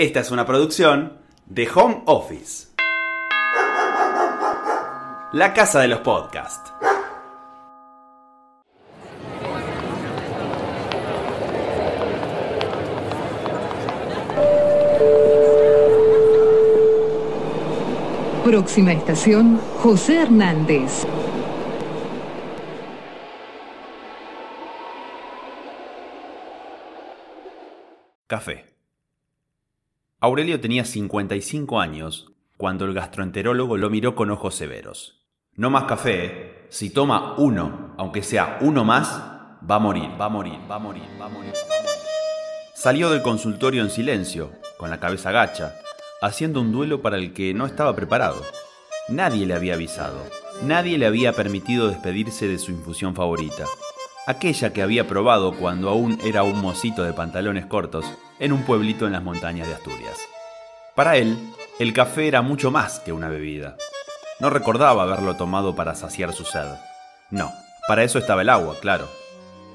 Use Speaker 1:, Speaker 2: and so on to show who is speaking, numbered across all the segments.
Speaker 1: Esta es una producción de Home Office. La casa de los podcasts.
Speaker 2: Próxima estación, José Hernández.
Speaker 1: Café. Aurelio tenía 55 años cuando el gastroenterólogo lo miró con ojos severos. No más café, ¿eh? si toma uno, aunque sea uno más, va a morir, va a morir, va a morir, va a morir. Salió del consultorio en silencio, con la cabeza gacha, haciendo un duelo para el que no estaba preparado. Nadie le había avisado, nadie le había permitido despedirse de su infusión favorita, aquella que había probado cuando aún era un mocito de pantalones cortos en un pueblito en las montañas de Asturias. Para él, el café era mucho más que una bebida. No recordaba haberlo tomado para saciar su sed. No, para eso estaba el agua, claro.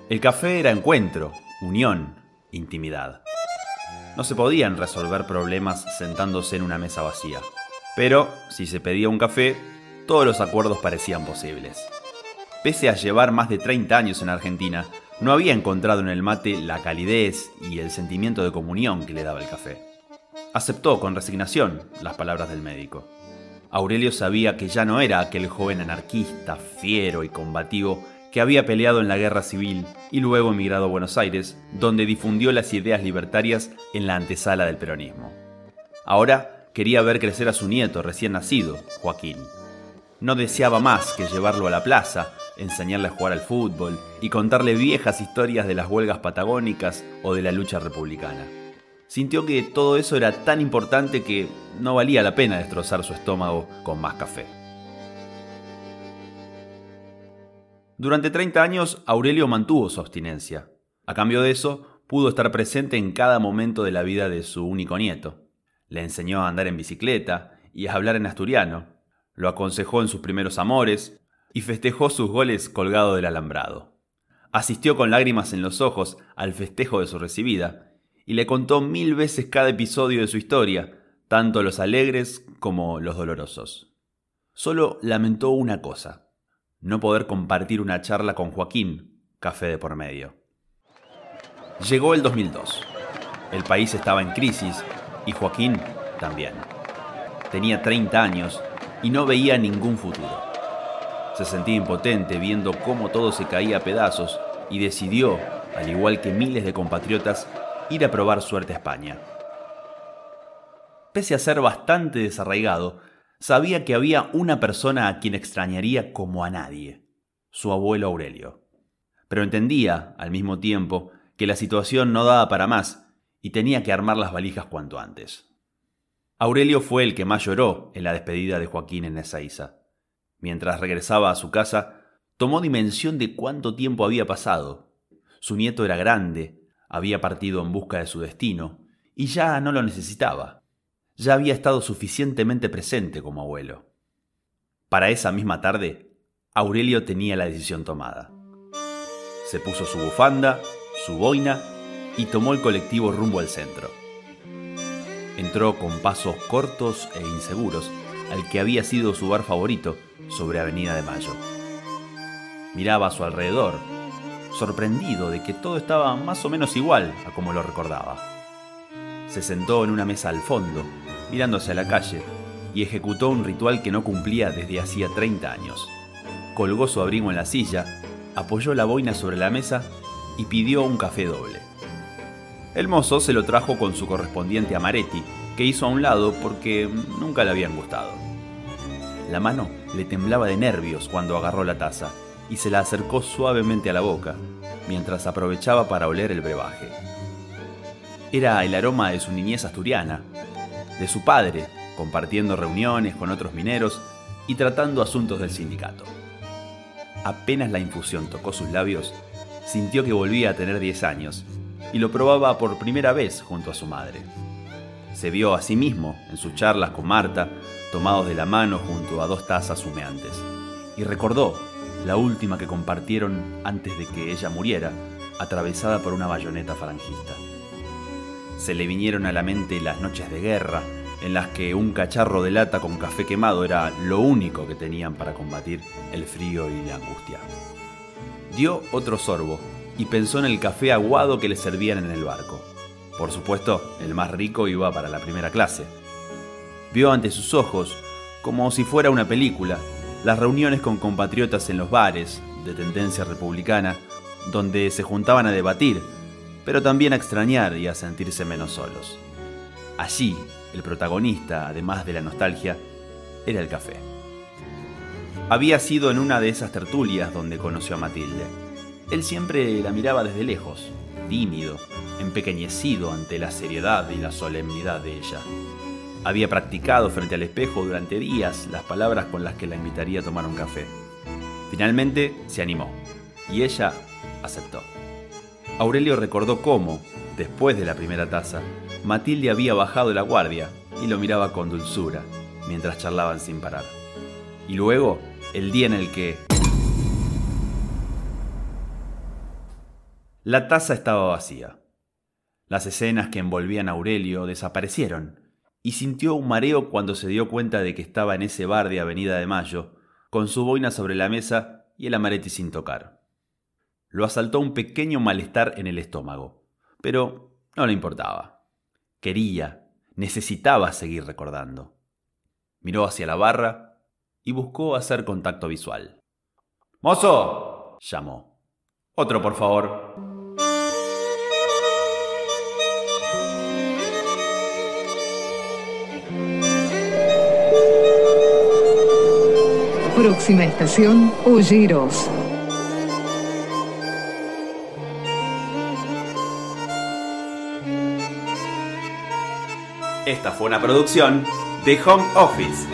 Speaker 1: El café era encuentro, unión, intimidad. No se podían resolver problemas sentándose en una mesa vacía. Pero, si se pedía un café, todos los acuerdos parecían posibles. Pese a llevar más de 30 años en Argentina, no había encontrado en el mate la calidez y el sentimiento de comunión que le daba el café. Aceptó con resignación las palabras del médico. Aurelio sabía que ya no era aquel joven anarquista, fiero y combativo que había peleado en la guerra civil y luego emigrado a Buenos Aires, donde difundió las ideas libertarias en la antesala del peronismo. Ahora quería ver crecer a su nieto recién nacido, Joaquín. No deseaba más que llevarlo a la plaza enseñarle a jugar al fútbol y contarle viejas historias de las huelgas patagónicas o de la lucha republicana. Sintió que todo eso era tan importante que no valía la pena destrozar su estómago con más café. Durante 30 años, Aurelio mantuvo su abstinencia. A cambio de eso, pudo estar presente en cada momento de la vida de su único nieto. Le enseñó a andar en bicicleta y a hablar en asturiano. Lo aconsejó en sus primeros amores y festejó sus goles colgado del alambrado. Asistió con lágrimas en los ojos al festejo de su recibida y le contó mil veces cada episodio de su historia, tanto los alegres como los dolorosos. Solo lamentó una cosa, no poder compartir una charla con Joaquín, café de por medio. Llegó el 2002. El país estaba en crisis y Joaquín también. Tenía 30 años y no veía ningún futuro. Se sentía impotente viendo cómo todo se caía a pedazos y decidió, al igual que miles de compatriotas, ir a probar suerte a España. Pese a ser bastante desarraigado, sabía que había una persona a quien extrañaría como a nadie, su abuelo Aurelio. Pero entendía, al mismo tiempo, que la situación no daba para más y tenía que armar las valijas cuanto antes. Aurelio fue el que más lloró en la despedida de Joaquín en Ezeiza. Mientras regresaba a su casa, tomó dimensión de cuánto tiempo había pasado. Su nieto era grande, había partido en busca de su destino, y ya no lo necesitaba. Ya había estado suficientemente presente como abuelo. Para esa misma tarde, Aurelio tenía la decisión tomada. Se puso su bufanda, su boina y tomó el colectivo rumbo al centro. Entró con pasos cortos e inseguros al que había sido su bar favorito sobre Avenida de Mayo. Miraba a su alrededor, sorprendido de que todo estaba más o menos igual a como lo recordaba. Se sentó en una mesa al fondo, mirando hacia la calle, y ejecutó un ritual que no cumplía desde hacía 30 años. Colgó su abrigo en la silla, apoyó la boina sobre la mesa y pidió un café doble. El mozo se lo trajo con su correspondiente amaretti, que hizo a un lado porque nunca le habían gustado. La mano le temblaba de nervios cuando agarró la taza y se la acercó suavemente a la boca, mientras aprovechaba para oler el brebaje. Era el aroma de su niñez asturiana, de su padre, compartiendo reuniones con otros mineros y tratando asuntos del sindicato. Apenas la infusión tocó sus labios, sintió que volvía a tener 10 años y lo probaba por primera vez junto a su madre. Se vio a sí mismo en sus charlas con Marta, tomados de la mano junto a dos tazas humeantes, y recordó la última que compartieron antes de que ella muriera, atravesada por una bayoneta falangista. se le vinieron a la mente las noches de guerra, en las que un cacharro de lata con café quemado era lo único que tenían para combatir el frío y la angustia. Dio otro sorbo y pensó en el café aguado que le servían en el barco. Por supuesto, el más rico iba para la primera clase. Vio ante sus ojos, como si fuera una película, las reuniones con compatriotas en los bares, de tendencia republicana, donde se juntaban a debatir, pero también a extrañar y a sentirse menos solos. Allí, el protagonista, además de la nostalgia, era el café. Había sido en una de esas tertulias donde conoció a Matilde. Él siempre la miraba desde lejos, tímido, empequeñecido ante la seriedad y la solemnidad de ella. Había practicado frente al espejo durante días las palabras con las que la invitaría a tomar un café. Finalmente se animó y ella aceptó. Aurelio recordó cómo, después de la primera taza, Matilde había bajado la guardia y lo miraba con dulzura mientras charlaban sin parar. Y luego, el día en el que... La taza estaba vacía. Las escenas que envolvían a Aurelio desaparecieron y sintió un mareo cuando se dio cuenta de que estaba en ese bar de Avenida de Mayo, con su boina sobre la mesa y el amareti sin tocar. Lo asaltó un pequeño malestar en el estómago, pero no le importaba. Quería, necesitaba seguir recordando. Miró hacia la barra y buscó hacer contacto visual. ¡Mozo! llamó. Otro, por favor.
Speaker 2: Próxima estación, Olleros.
Speaker 1: Esta fue una producción de Home Office.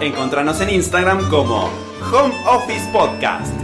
Speaker 1: Encontranos en Instagram como Home Office Podcast.